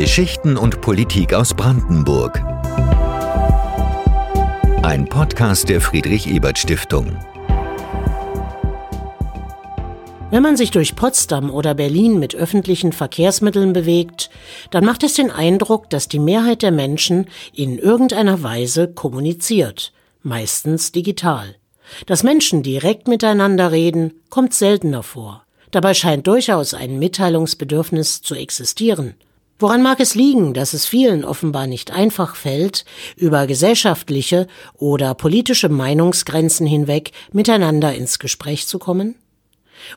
Geschichten und Politik aus Brandenburg. Ein Podcast der Friedrich Ebert Stiftung. Wenn man sich durch Potsdam oder Berlin mit öffentlichen Verkehrsmitteln bewegt, dann macht es den Eindruck, dass die Mehrheit der Menschen in irgendeiner Weise kommuniziert, meistens digital. Dass Menschen direkt miteinander reden, kommt seltener vor. Dabei scheint durchaus ein Mitteilungsbedürfnis zu existieren. Woran mag es liegen, dass es vielen offenbar nicht einfach fällt, über gesellschaftliche oder politische Meinungsgrenzen hinweg miteinander ins Gespräch zu kommen?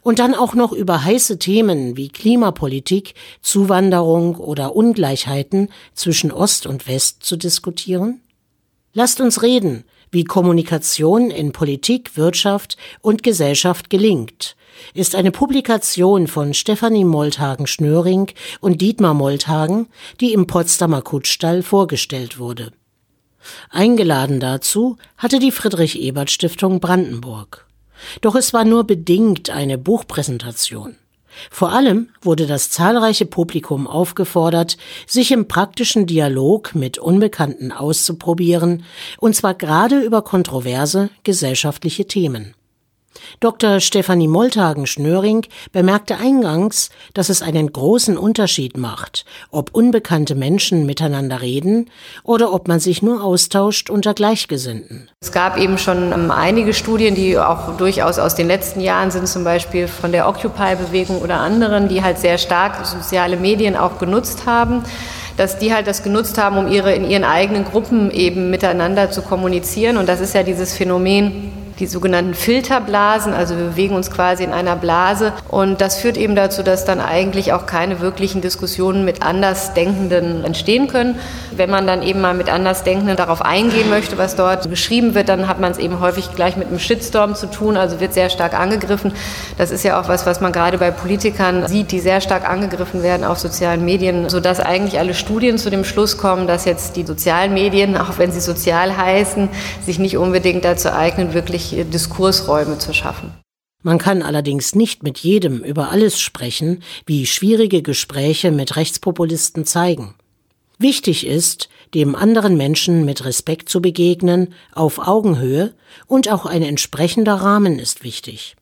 Und dann auch noch über heiße Themen wie Klimapolitik, Zuwanderung oder Ungleichheiten zwischen Ost und West zu diskutieren? Lasst uns reden, wie Kommunikation in Politik, Wirtschaft und Gesellschaft gelingt, ist eine Publikation von Stefanie Molthagen-Schnöring und Dietmar Molthagen, die im Potsdamer Kutschstall vorgestellt wurde. Eingeladen dazu hatte die Friedrich Ebert Stiftung Brandenburg. Doch es war nur bedingt eine Buchpräsentation. Vor allem wurde das zahlreiche Publikum aufgefordert, sich im praktischen Dialog mit Unbekannten auszuprobieren, und zwar gerade über kontroverse gesellschaftliche Themen. Dr. Stefanie Molthagen-Schnöring bemerkte eingangs, dass es einen großen Unterschied macht, ob unbekannte Menschen miteinander reden oder ob man sich nur austauscht unter Gleichgesinnten. Es gab eben schon ähm, einige Studien, die auch durchaus aus den letzten Jahren sind, zum Beispiel von der Occupy-Bewegung oder anderen, die halt sehr stark soziale Medien auch genutzt haben dass die halt das genutzt haben, um ihre in ihren eigenen Gruppen eben miteinander zu kommunizieren. Und das ist ja dieses Phänomen, die sogenannten Filterblasen, also wir bewegen uns quasi in einer Blase und das führt eben dazu, dass dann eigentlich auch keine wirklichen Diskussionen mit Andersdenkenden entstehen können. Wenn man dann eben mal mit Andersdenkenden darauf eingehen möchte, was dort geschrieben wird, dann hat man es eben häufig gleich mit einem Shitstorm zu tun, also wird sehr stark angegriffen. Das ist ja auch was, was man gerade bei Politikern sieht, die sehr stark angegriffen werden auf sozialen Medien, sodass eigentlich alle Studien zu dem Schluss kommen, dass jetzt die sozialen Medien, auch wenn sie sozial heißen, sich nicht unbedingt dazu eignen, wirklich Diskursräume zu schaffen. Man kann allerdings nicht mit jedem über alles sprechen, wie schwierige Gespräche mit Rechtspopulisten zeigen. Wichtig ist, dem anderen Menschen mit Respekt zu begegnen, auf Augenhöhe, und auch ein entsprechender Rahmen ist wichtig.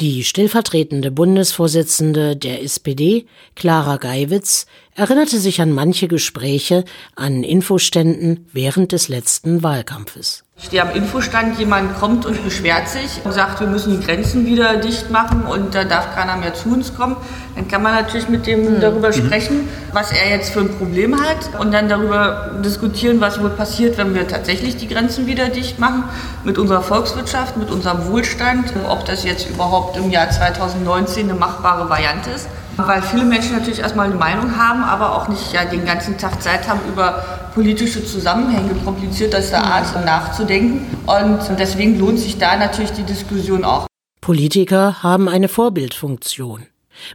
Die stellvertretende Bundesvorsitzende der SPD, Clara Geiwitz, erinnerte sich an manche Gespräche an Infoständen während des letzten Wahlkampfes. Ich stehe am Infostand, jemand kommt und beschwert sich und sagt, wir müssen die Grenzen wieder dicht machen und da darf keiner mehr zu uns kommen. Dann kann man natürlich mit dem mhm. darüber mhm. sprechen, was er jetzt für ein Problem hat und dann darüber diskutieren, was wohl passiert, wenn wir tatsächlich die Grenzen wieder dicht machen, mit unserer Volkswirtschaft, mit unserem Wohlstand, ob das jetzt überhaupt im Jahr 2019 eine machbare Variante ist. Weil viele Menschen natürlich erstmal eine Meinung haben, aber auch nicht ja, den ganzen Tag Zeit haben, über politische Zusammenhänge komplizierter Art nachzudenken. Und deswegen lohnt sich da natürlich die Diskussion auch. Politiker haben eine Vorbildfunktion.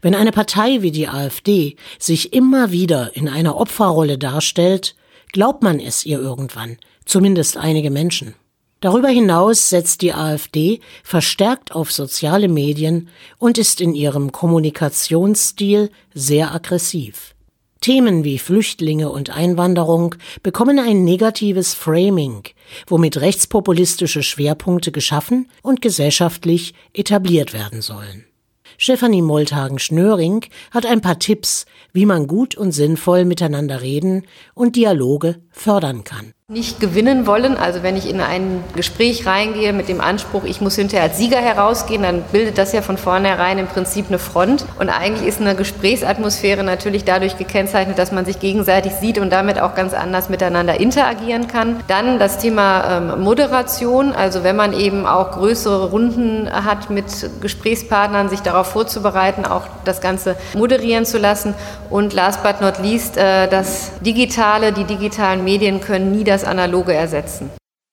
Wenn eine Partei wie die AfD sich immer wieder in einer Opferrolle darstellt, glaubt man es ihr irgendwann, zumindest einige Menschen. Darüber hinaus setzt die AfD verstärkt auf soziale Medien und ist in ihrem Kommunikationsstil sehr aggressiv. Themen wie Flüchtlinge und Einwanderung bekommen ein negatives Framing, womit rechtspopulistische Schwerpunkte geschaffen und gesellschaftlich etabliert werden sollen. Stefanie Molthagen-Schnöring hat ein paar Tipps, wie man gut und sinnvoll miteinander reden und Dialoge fördern kann nicht gewinnen wollen. Also wenn ich in ein Gespräch reingehe mit dem Anspruch, ich muss hinterher als Sieger herausgehen, dann bildet das ja von vornherein im Prinzip eine Front. Und eigentlich ist eine Gesprächsatmosphäre natürlich dadurch gekennzeichnet, dass man sich gegenseitig sieht und damit auch ganz anders miteinander interagieren kann. Dann das Thema ähm, Moderation, also wenn man eben auch größere Runden hat mit Gesprächspartnern, sich darauf vorzubereiten, auch das Ganze moderieren zu lassen. Und last but not least, äh, das Digitale, die digitalen Medien können nie das das Analoge ersetzen.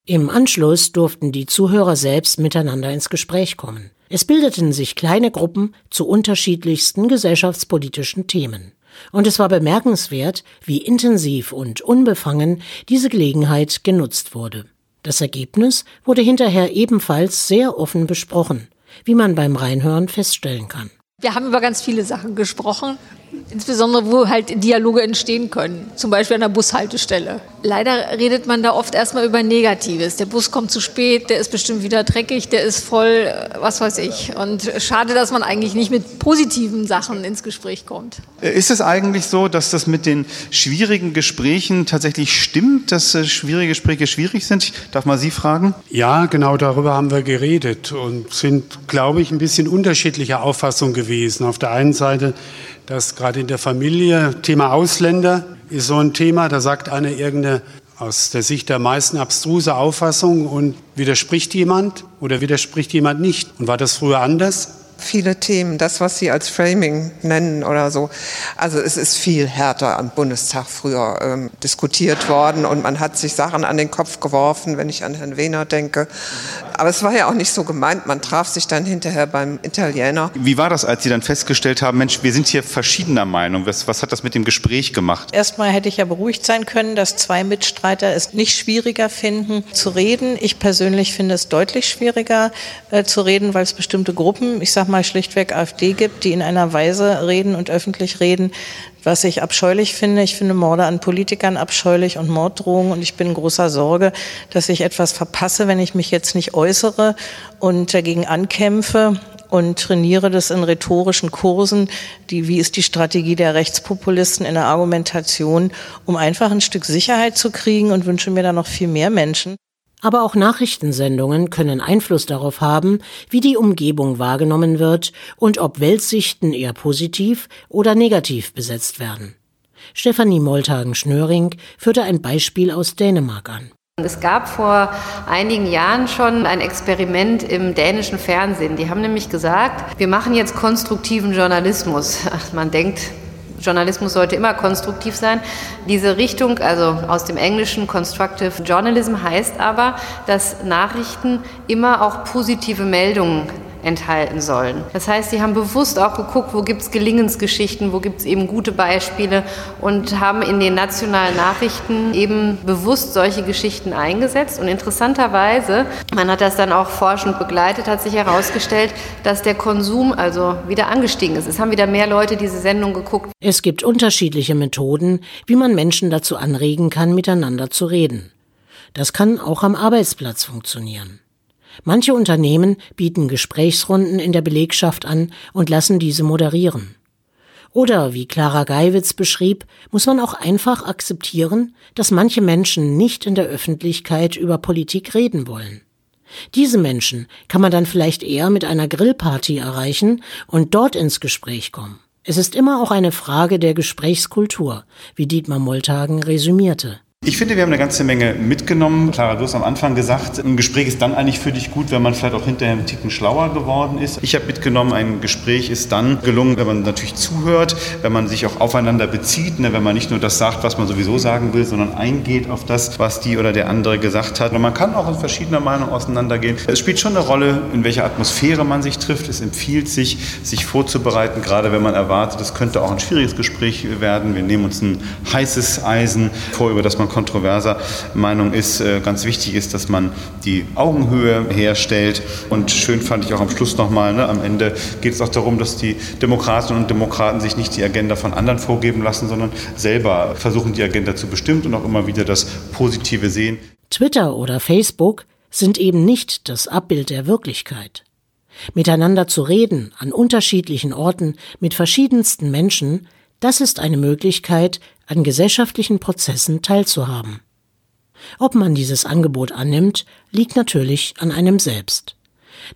Im Anschluss durften die Zuhörer selbst miteinander ins Gespräch kommen. Es bildeten sich kleine Gruppen zu unterschiedlichsten gesellschaftspolitischen Themen. Und es war bemerkenswert, wie intensiv und unbefangen diese Gelegenheit genutzt wurde. Das Ergebnis wurde hinterher ebenfalls sehr offen besprochen, wie man beim Reinhören feststellen kann. Wir haben über ganz viele Sachen gesprochen Insbesondere, wo halt Dialoge entstehen können, zum Beispiel an der Bushaltestelle. Leider redet man da oft erstmal über Negatives. Der Bus kommt zu spät, der ist bestimmt wieder dreckig, der ist voll, was weiß ich. Und schade, dass man eigentlich nicht mit positiven Sachen ins Gespräch kommt. Ist es eigentlich so, dass das mit den schwierigen Gesprächen tatsächlich stimmt, dass äh, schwierige Gespräche schwierig sind? Ich darf mal Sie fragen? Ja, genau darüber haben wir geredet und sind, glaube ich, ein bisschen unterschiedlicher Auffassung gewesen. Auf der einen Seite dass gerade in der Familie Thema Ausländer ist so ein Thema, da sagt einer irgendeine aus der Sicht der meisten abstruse Auffassung und widerspricht jemand oder widerspricht jemand nicht. Und war das früher anders? Viele Themen, das, was Sie als Framing nennen oder so. Also es ist viel härter am Bundestag früher ähm, diskutiert worden und man hat sich Sachen an den Kopf geworfen, wenn ich an Herrn Wehner denke. Aber es war ja auch nicht so gemeint. Man traf sich dann hinterher beim Italiener. Wie war das, als Sie dann festgestellt haben, Mensch, wir sind hier verschiedener Meinung? Was, was hat das mit dem Gespräch gemacht? Erstmal hätte ich ja beruhigt sein können, dass zwei Mitstreiter es nicht schwieriger finden zu reden. Ich persönlich finde es deutlich schwieriger äh, zu reden, weil es bestimmte Gruppen, ich sage sag mal, schlichtweg AfD gibt, die in einer Weise reden und öffentlich reden, was ich abscheulich finde. Ich finde Morde an Politikern abscheulich und Morddrohungen und ich bin in großer Sorge, dass ich etwas verpasse, wenn ich mich jetzt nicht äußere und dagegen ankämpfe und trainiere das in rhetorischen Kursen, die, wie ist die Strategie der Rechtspopulisten in der Argumentation, um einfach ein Stück Sicherheit zu kriegen und wünsche mir da noch viel mehr Menschen. Aber auch Nachrichtensendungen können Einfluss darauf haben, wie die Umgebung wahrgenommen wird und ob Weltsichten eher positiv oder negativ besetzt werden. Stefanie Moltagen-Schnöring führte ein Beispiel aus Dänemark an. Es gab vor einigen Jahren schon ein Experiment im dänischen Fernsehen. Die haben nämlich gesagt, wir machen jetzt konstruktiven Journalismus. Man denkt, Journalismus sollte immer konstruktiv sein. Diese Richtung, also aus dem Englischen Constructive Journalism, heißt aber, dass Nachrichten immer auch positive Meldungen enthalten sollen. Das heißt, sie haben bewusst auch geguckt, wo gibt es Gelingensgeschichten, wo gibt es eben gute Beispiele und haben in den nationalen Nachrichten eben bewusst solche Geschichten eingesetzt. Und interessanterweise, man hat das dann auch forschend begleitet, hat sich herausgestellt, dass der Konsum also wieder angestiegen ist. Es haben wieder mehr Leute diese Sendung geguckt. Es gibt unterschiedliche Methoden, wie man Menschen dazu anregen kann, miteinander zu reden. Das kann auch am Arbeitsplatz funktionieren. Manche Unternehmen bieten Gesprächsrunden in der Belegschaft an und lassen diese moderieren. Oder wie Clara Geiwitz beschrieb, muss man auch einfach akzeptieren, dass manche Menschen nicht in der Öffentlichkeit über Politik reden wollen. Diese Menschen kann man dann vielleicht eher mit einer Grillparty erreichen und dort ins Gespräch kommen. Es ist immer auch eine Frage der Gesprächskultur, wie Dietmar Moltagen resümierte. Ich finde, wir haben eine ganze Menge mitgenommen. Clara, du hast am Anfang gesagt, ein Gespräch ist dann eigentlich für dich gut, wenn man vielleicht auch hinterher einen Ticken schlauer geworden ist. Ich habe mitgenommen, ein Gespräch ist dann gelungen, wenn man natürlich zuhört, wenn man sich auch aufeinander bezieht, ne, wenn man nicht nur das sagt, was man sowieso sagen will, sondern eingeht auf das, was die oder der andere gesagt hat. Und man kann auch in verschiedener Meinung auseinandergehen. Es spielt schon eine Rolle, in welcher Atmosphäre man sich trifft. Es empfiehlt sich, sich vorzubereiten, gerade wenn man erwartet, es könnte auch ein schwieriges Gespräch werden. Wir nehmen uns ein heißes Eisen vor, über das man kontroverser Meinung ist, äh, ganz wichtig ist, dass man die Augenhöhe herstellt. Und schön fand ich auch am Schluss nochmal, ne, am Ende geht es auch darum, dass die Demokratinnen und Demokraten sich nicht die Agenda von anderen vorgeben lassen, sondern selber versuchen, die Agenda zu bestimmen und auch immer wieder das Positive sehen. Twitter oder Facebook sind eben nicht das Abbild der Wirklichkeit. Miteinander zu reden an unterschiedlichen Orten mit verschiedensten Menschen, das ist eine Möglichkeit, an gesellschaftlichen Prozessen teilzuhaben. Ob man dieses Angebot annimmt, liegt natürlich an einem selbst.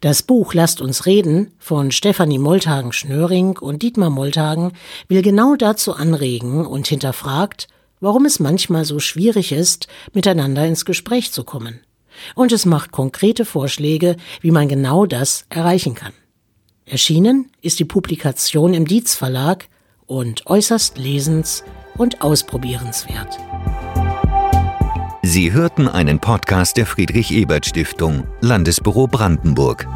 Das Buch Lasst uns reden von Stefanie Molthagen-Schnöring und Dietmar Molthagen will genau dazu anregen und hinterfragt, warum es manchmal so schwierig ist, miteinander ins Gespräch zu kommen. Und es macht konkrete Vorschläge, wie man genau das erreichen kann. Erschienen ist die Publikation im Dietz Verlag und äußerst lesens- und ausprobierenswert. Sie hörten einen Podcast der Friedrich Ebert Stiftung, Landesbüro Brandenburg.